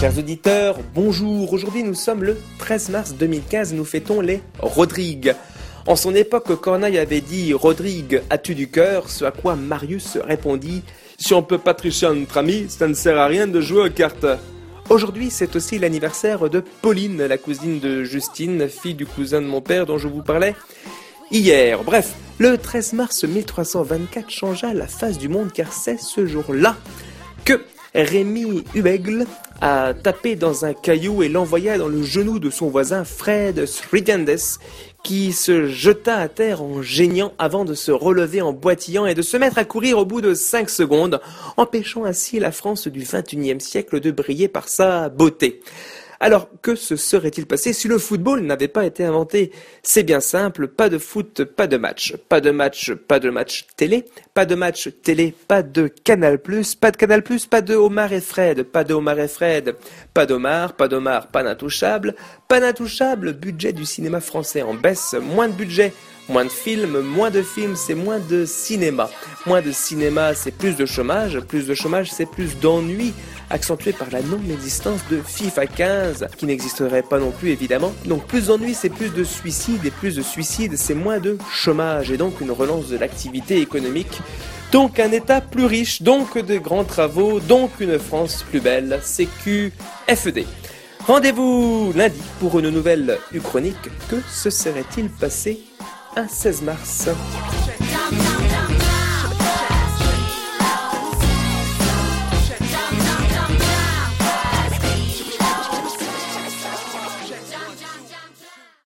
Chers auditeurs, bonjour. Aujourd'hui, nous sommes le 13 mars 2015. Nous fêtons les Rodrigues. En son époque, Corneille avait dit Rodrigue, as-tu du cœur? Ce à quoi Marius répondit Si on peut pas tricher entre amis, ça ne sert à rien de jouer aux cartes. Aujourd'hui, c'est aussi l'anniversaire de Pauline, la cousine de Justine, fille du cousin de mon père dont je vous parlais hier. Bref, le 13 mars 1324 changea la face du monde car c'est ce jour-là que Rémi Hubegle a tapé dans un caillou et l'envoya dans le genou de son voisin Fred Strigandes, qui se jeta à terre en geignant avant de se relever en boitillant et de se mettre à courir au bout de 5 secondes, empêchant ainsi la France du XXIe siècle de briller par sa beauté. Alors, que se serait-il passé si le football n'avait pas été inventé? C'est bien simple, pas de foot, pas de match. Pas de match, pas de match télé. Pas de match télé, pas de Canal+, pas de Canal+, pas de Omar et Fred, pas de Omar et Fred. Pas d'Omar, pas d'Omar, pas d'intouchable. Pas d'intouchable, budget du cinéma français en baisse, moins de budget. Moins de films, moins de films, c'est moins de cinéma. Moins de cinéma, c'est plus de chômage. Plus de chômage, c'est plus d'ennui, accentué par la non-existence de FIFA 15, qui n'existerait pas non plus évidemment. Donc plus d'ennui, c'est plus de suicide, et plus de suicide, c'est moins de chômage, et donc une relance de l'activité économique. Donc un État plus riche, donc de grands travaux, donc une France plus belle. CQFD. Rendez-vous lundi pour une nouvelle Uchronique. Que se serait-il passé un 16 mars.